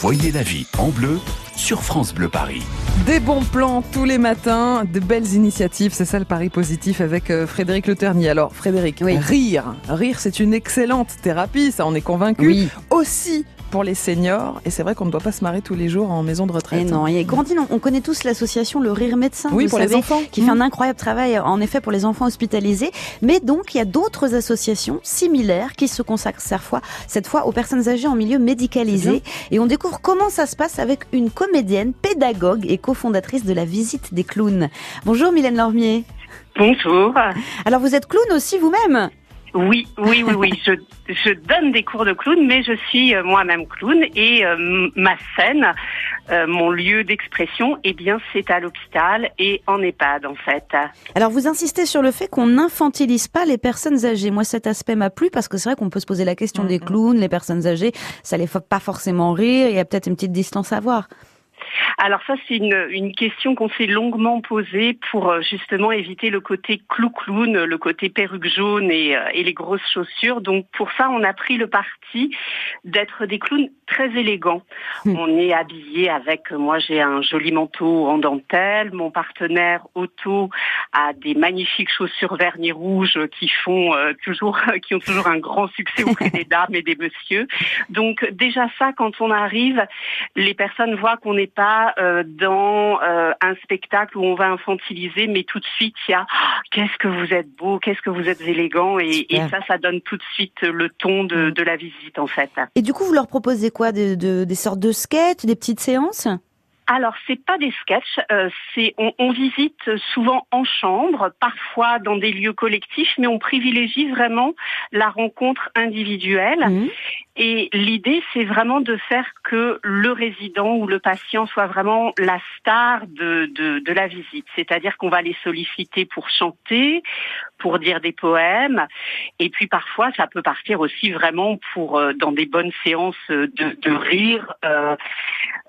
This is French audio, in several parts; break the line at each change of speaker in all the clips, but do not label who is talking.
Voyez la vie en bleu sur France Bleu Paris.
Des bons plans tous les matins, de belles initiatives, c'est ça le pari positif avec euh, Frédéric Le Ternier. Alors Frédéric, rire, rire c'est une excellente thérapie, ça on est convaincu.
Oui.
Aussi pour les seniors. Et c'est vrai qu'on ne doit pas se marrer tous les jours en maison de retraite.
Et non, et Grandine, on, connaît tous l'association Le Rire Médecin.
Oui, pour les enfants.
Qui fait un mmh. incroyable travail, en effet, pour les enfants hospitalisés. Mais donc, il y a d'autres associations similaires qui se consacrent cette fois, cette fois aux personnes âgées en milieu médicalisé. Et on découvre comment ça se passe avec une comédienne, pédagogue et cofondatrice de la visite des clowns. Bonjour Mylène Lormier.
Bonjour.
Alors vous êtes clown aussi vous-même
oui, oui, oui, oui. Je, je, donne des cours de clown, mais je suis euh, moi-même clown et euh, ma scène, euh, mon lieu d'expression, eh bien, c'est à l'hôpital et en EHPAD en fait.
Alors, vous insistez sur le fait qu'on n'infantilise pas les personnes âgées. Moi, cet aspect m'a plu parce que c'est vrai qu'on peut se poser la question des clowns, les personnes âgées, ça les fait pas forcément rire. Il y a peut-être une petite distance à voir.
Alors ça, c'est une, une question qu'on s'est longuement posée pour euh, justement éviter le côté clou-clown, le côté perruque jaune et, euh, et, les grosses chaussures. Donc pour ça, on a pris le parti d'être des clowns très élégants. Hmm. On est habillé avec, moi j'ai un joli manteau en dentelle, mon partenaire Otto a des magnifiques chaussures vernis rouges qui font euh, toujours, qui ont toujours un grand succès auprès des dames et des messieurs. Donc déjà ça, quand on arrive, les personnes voient qu'on n'est pas euh, dans euh, un spectacle où on va infantiliser, mais tout de suite il y a oh, qu'est-ce que vous êtes beau, qu'est-ce que vous êtes élégant, et, ça, ça donne tout de suite le ton de, mm. la visite en fait.
Et du coup, vous leur proposez quoi, des sortes de sketchs, des petites séances?
Alors, c'est pas des sketchs, euh, c'est on, visite souvent en chambre, parfois dans des lieux collectifs, mais on privilégie vraiment la rencontre individuelle. Mmh. Et l'idée, c'est vraiment de faire que le résident ou le patient soit vraiment la star de, de, de la visite. C'est-à-dire qu'on va les solliciter pour chanter, pour dire des poèmes, et puis parfois ça peut partir aussi vraiment pour euh, dans des bonnes séances de, de rire. Euh,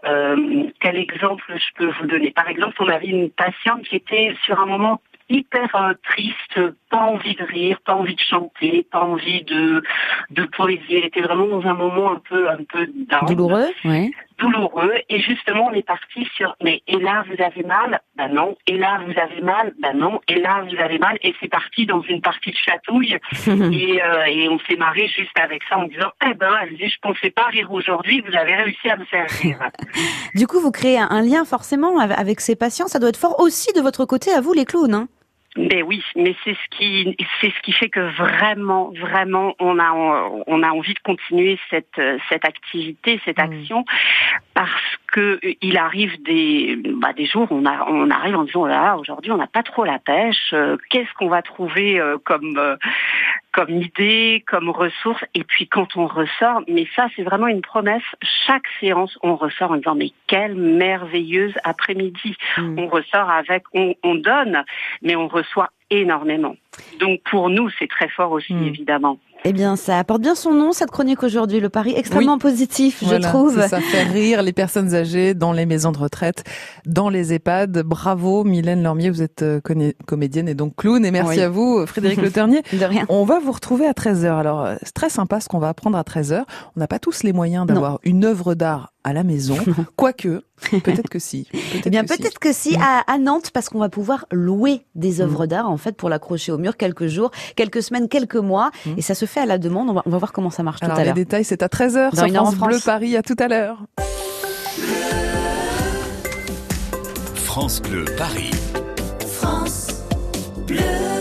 euh, quel exemple je peux vous donner? Par exemple, on avait une patiente qui était sur un moment hyper euh, triste, pas envie de rire, pas envie de chanter, pas envie de de poésie. Elle était vraiment dans un moment un peu un peu
douloureux, oui.
Douloureux. Et justement, on est parti sur mais et là vous avez mal, ben non. Et là vous avez mal, ben non. Et là vous avez mal? Et c'est parti dans une partie de chatouille. et, euh, et on s'est marré juste avec ça en disant eh ben elle dit je pensais pas rire aujourd'hui, vous avez réussi à me faire rire.
du coup, vous créez un lien forcément avec ces patients. Ça doit être fort aussi de votre côté à vous les clowns. Hein
mais oui, mais c'est ce qui c'est ce qui fait que vraiment vraiment on a on a envie de continuer cette cette activité, cette mmh. action parce que il arrive des bah, des jours on a on arrive en disant là oh aujourd'hui on n'a pas trop la pêche, euh, qu'est-ce qu'on va trouver euh, comme euh, comme idée, comme ressource. Et puis quand on ressort, mais ça c'est vraiment une promesse, chaque séance on ressort en disant mais quelle merveilleuse après-midi. Mm. On ressort avec, on, on, donne, mais on reçoit énormément. Donc pour nous c'est très fort aussi mm. évidemment.
Eh bien, ça apporte bien son nom, cette chronique aujourd'hui. Le pari extrêmement positif, je trouve.
Ça fait rire les personnes âgées dans les maisons de retraite, dans les EHPAD. Bravo, Mylène Lormier, vous êtes euh, comédienne et donc clown. Et merci à vous, Frédéric Le Ternier.
de rien.
On va vous retrouver à 13h. Alors, euh, c'est très sympa ce qu'on va apprendre à 13h. On n'a pas tous les moyens d'avoir une œuvre d'art à la maison. Quoique, peut-être que si.
Peut eh bien, peut-être que si, à, Nantes, parce qu'on va pouvoir louer des œuvres mm. d'art, en fait, pour l'accrocher au mur quelques jours, quelques semaines, quelques mois. Mm. Et ça se fait à la demande. On va, on va voir comment ça marche tout à l'heure.
Les détails, c'est à 13h sur France Bleu Paris. À tout à l'heure.
France Bleu Paris.
France Bleu.